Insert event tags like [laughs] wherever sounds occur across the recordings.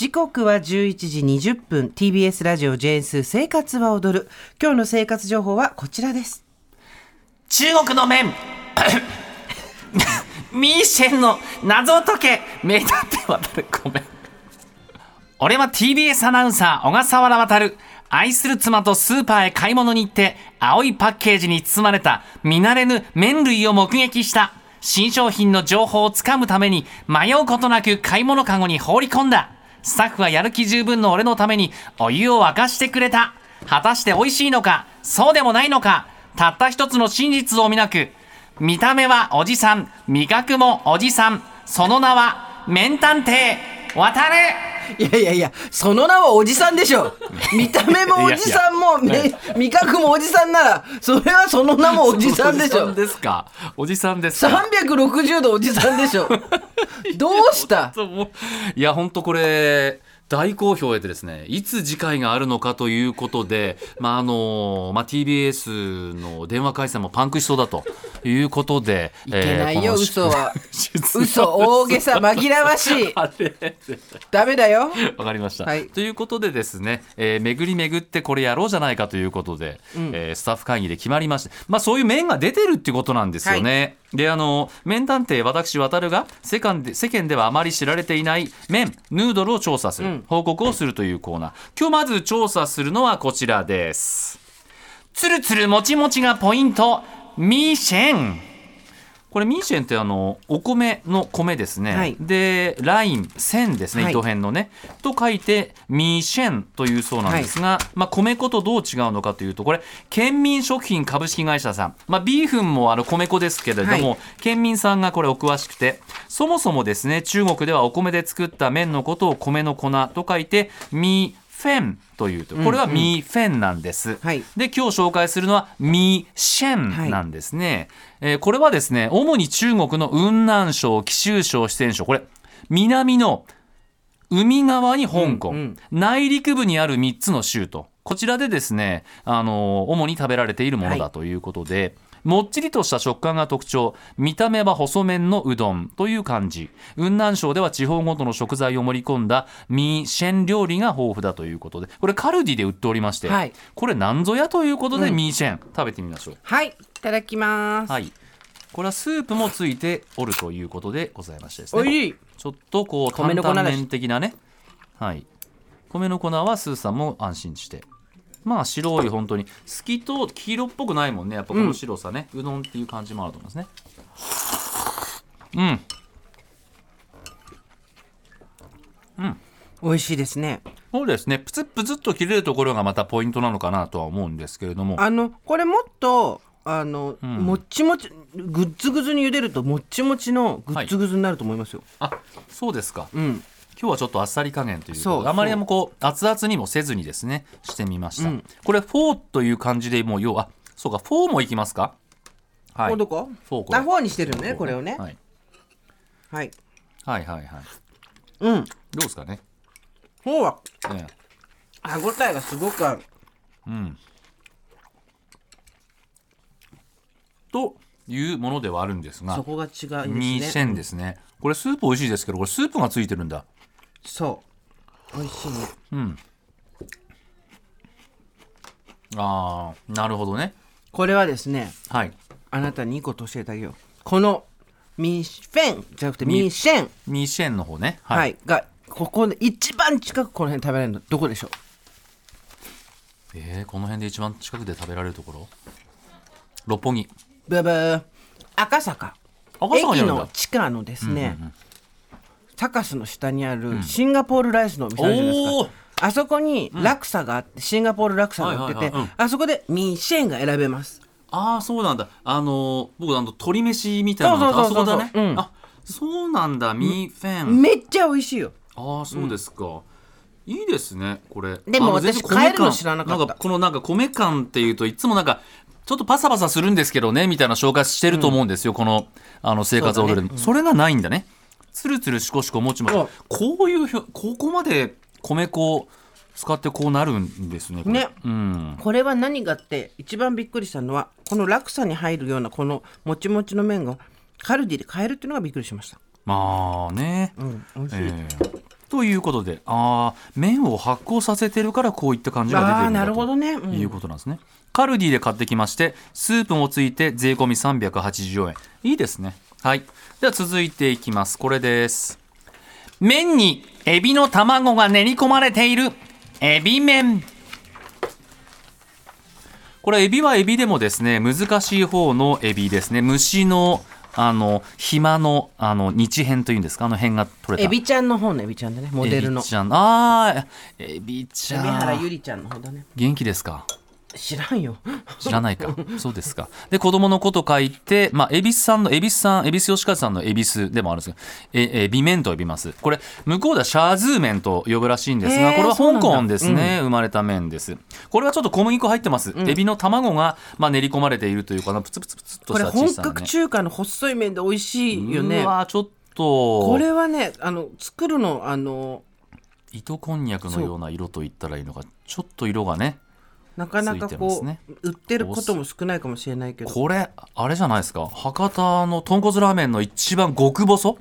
時刻は11時20分。TBS ラジオ JS 生活は踊る。今日の生活情報はこちらです。中国の麺。[coughs] ミーシェンの謎を解け。名探偵渡る。ごめん。俺は TBS アナウンサー小笠原渡愛する妻とスーパーへ買い物に行って青いパッケージに包まれた見慣れぬ麺類を目撃した。新商品の情報をつかむために迷うことなく買い物かごに放り込んだ。スタッフはやる気十分の俺のためにお湯を沸かしてくれた。果たして美味しいのかそうでもないのかたった一つの真実を見なく。見た目はおじさん味覚もおじさんその名は麺探偵渡るいやいやいやその名はおじさんでしょ。見た目もおじさんもめ味覚もおじさんならそれはその名もおじさんでしょ。おじさんですか？おじさんですか？360度おじさんでしょ [laughs] どうした？いや本当これ大好評を得てですねいつ次回があるのかということで、まああのまあ、TBS の電話回線もパンクしそうだということでいけないよ、この嘘は。出嘘大げさ [laughs] 紛らわしい。ダメだよ。わかりました、はい。ということでですね、えー巡り巡ってこれやろうじゃないかということで、えースタッフ会議で決まりまして、まあ、そういう面が出てるっていうことなんですよね。であの麺探偵私渡るが世間で世間ではあまり知られていない麺ヌードルを調査する、報告をするというコーナー。今日まず調査するのはこちらです。つるつるもちもちがポイント。ミーシェンこれミーシェンってあのお米の米ですね、はい。でライン線ですね、はい。糸辺のね。と書いてミーシェンというそうなんですが、まあ、米粉とどう違うのかというとこれ県民食品株式会社さん、まあ、ビーフンもあの米粉ですけれども、はい。県民さんがこれお詳しくてそもそもですね中国ではお米で作った麺のことを米の粉と書いてミーフェンというとこれはミーフェンなんです、はい。で今日紹介するのはミーシェンなんですね、えーこれはですね主に中国の雲南省貴州省四川省これ南の海側に香港、うんうん。内陸部にある3つの州と。こちらでですね、あの主に食べられているものだということで、もっちりとした食感が特徴。見た目は細麺のうどんという感じ。雲南省では地方ごとの食材を盛り込んだミーシェン料理が豊富だということで。これカルディで売っておりまして、はい。これなんぞやということで、うん。ミーシェン食べてみましょう。はいいただきます、はい。これはスープもついておるということでございましてですね。ちょっとこう担々麺的なね。はい。米の粉はスーさんも安心してまあ白い本当に。透きと黄色っぽくないもんね。やっぱこの白さね、うどんっていう感じもあると思いますね。うん。美味しいですね。そうですね。プツップツッと切れるところがまたポイントなのかなとは思うんですけれども。あのこれもっとあの、ん。もっちもちグッズグズに茹でるともっちもちのグッズグズになると思いますよ、あそうですか。うん今日はちょっとあっさり加減というそうことであまりにもこう熱々にもせずにですねしてみました、うん。これフォーという感じでもう要はそうかフォーもいきますか？はい。どこ？フォーこれ。あフォーにしてるのねこれ。をね、はい、はい、はいはいはい。うん。どうですかね、フォーはええ。歯ごたえがすごくある。うん。というものではあるんですがそこが違いですね。ですね。これスープ美味しいですけどこれスープがついてるんだそう。美味しい。ねうん。ああなるほどね。これはですねはい。あなたにいいこと教えてあげよう。このミーシェンじゃなくてミーシェン。ミーシェンの方ね。はい、がここで一番近くこの辺食べられるの。どこでしょう？えー、この辺で一番近くで食べられるところ？六本木。ブブー。赤坂。赤坂駅の地下のですね、サカスの下にあるシンガポールライスのお店あるじゃないですか、あそこにラクサがあって、シンガポールラクサが売ってて、あそこでミーシェンが選べます。ああそうなんだ。あのー僕あの鶏飯みたいなのあそこだね、うん。あそうなんだ。ミーフェン、めっちゃ美味しいよ。ああそうですか、いいですねこれ。でも私変えるの米感知らなかった。んかこのなんか米感っていうといつもなんかちょっとパサパサするんですけどねみたいな紹介してると思うんですよ、このあの生活を踊るそ,、れがないんだねつるつるしこしこもちもちこういうここまで米粉を使ってこうなるんですねこれねうんこれは何がって一番びっくりしたのはこの落差に入るようなこのもちもちの麺がカルディで買えるっていうのがびっくりしました。まあね、うん、美味しい。えーということであー麺を発酵させてるからこういった感じが出てるんだとるほどね。うんいうことなんですね。カルディで買ってきまして、スープもついて税込み380円。いいですね。はい。では続いていきます。これです。麺にエビの卵が練り込まれているエビ麺。これエビはエビでもですね、難しい方のエビですね。虫のあの暇のあの日辺というんですか？あの辺が取れたエビちゃんの方のエビちゃんだね。モデルのエビ。ちゃんあーエビちゃ海老原んゆりちゃんの方だね。元気ですか？知らんよ。知らないか。そうですか。で、子供のこと書いて、まあ、恵比寿さんの、恵比寿さん、恵比寿吉和さんの恵比寿でもあるんですけど、え、え、美麺と呼びます。これ、向こうではシャーズー麺と呼ぶらしいんですが、これは香港ですね、生まれた麺です。これはちょっと小麦粉入ってます。エビの卵が、まあ、練り込まれているというかな、プツプツプツっとこれした小本さなね。格中華の細い麺で美味しいよねう。わちょっと、これはね、あの作るのあの糸こんにゃくのような色と言ったらいいのか、ちょっと色がね、なかなかこう、ね売ってることも少ないかもしれないけど。これあれじゃないですか。博多の豚骨ラーメンの一番極細？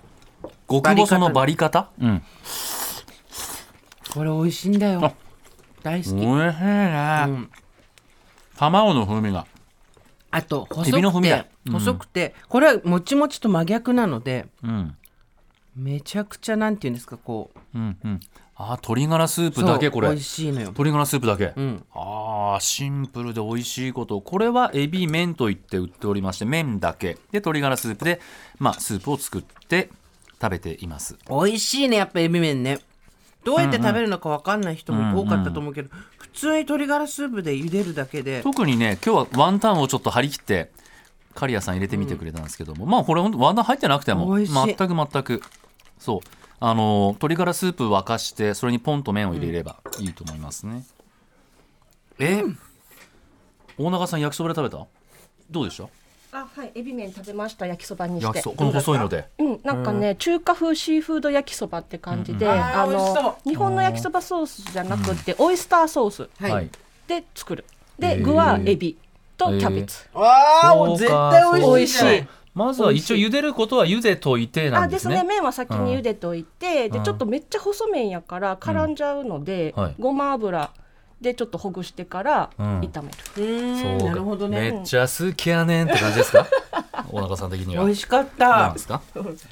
極細のバリ方？うん。これ美味しいんだよ。大好き。おいしいね、うん。卵の風味が。あとエ細くて、うん。細くてこれはもちもちと真逆なのでうん。めちゃくちゃなんていうんですかこう。うんうんあ鶏ガラスープだけこれ。美味しいのよ。鶏ガラスープだけ、うん。あーシンプルで美味しいこと。これはエビ麺と言って売っておりまして麺だけ。で鶏ガラスープで、まあ、スープを作って食べています。美味しいねやっぱエビ麺ね。どうやって食べるのか分かんない人も多かったと思うけど、普通に鶏ガラスープで茹でるだけで。特にね今日はワンタンをちょっと張り切って刈谷さん入れてみてくれたんですけども、まあこれ本当ワンタン入ってなくても全く全く。そうあの鶏ガラスープ沸かしてそれにポンと麺を入れればいいと思いますね、え？大永さん焼きそばで食べた？どうでした？あはい、エビ麺食べました。焼きそばにして。焼きそこの細いので。うん、なんかね、中華風シーフード焼きそばって感じで、うん。うんああー美味しその日本の焼きそばソースじゃなくて、オイスターソース。はい、で作る。で具はエビとキャベツ、ああもう絶対美味しい。美味しいまずは一応茹でることは茹でといてなあですすんでね。ね麺は先に茹でといて、うん。でちょっとめっちゃ細麺やから絡んじゃうので、はい。ごま油でちょっとほぐしてからうん。炒める、うーんそうか。なるほどね。めっちゃ好きやねんって感じですか？大中さん的には。美味しかった。んですか？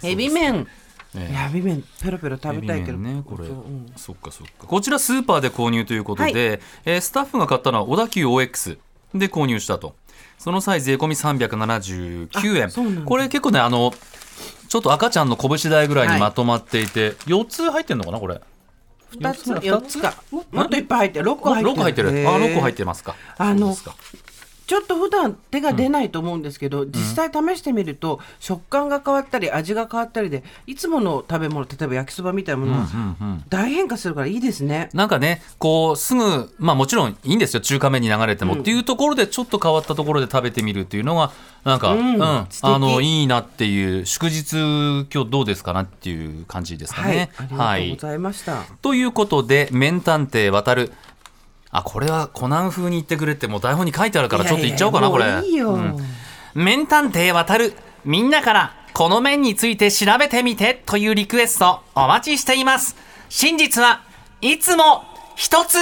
エビ麺。ねいやエビ麺ペロペロ食べたいけど。ねこれ、そう。うん。そっかそっか。こちらスーパーで購入ということで、えースタッフが買ったのは小田急 OX で購入したと。その際税込み379円。これ結構ねあのちょっと赤ちゃんの拳台ぐらいにまとまっていて、4つ入ってんのかなこれ？二つ四つか。もっといっぱい入ってる。六個入ってる。6個入ってる。あ6個入ってますか。あのちょっと普段手が出ないと思うんですけど、実際試してみると食感が変わったり味が変わったりでいつもの食べ物例えば焼きそばみたいなものはうんうん。大変化するからいいですね。なんかねこうすぐまあもちろんいいんですよ。中華麺に流れても、っていうところでちょっと変わったところで食べてみるっていうのがなんか、ううん。んあのいいなっていう祝日今日どうですかなっていう感じですかはい、ね。ありがとうございました。ということで「麺探偵渡る」あこれはコナン風に言ってくれってもう台本に書いてあるからちょっと言っちゃおうかなこれ。いいよ。うん麺探偵渡るみんなからこの麺について調べてみてというリクエストお待ちしています真実はいつも一つ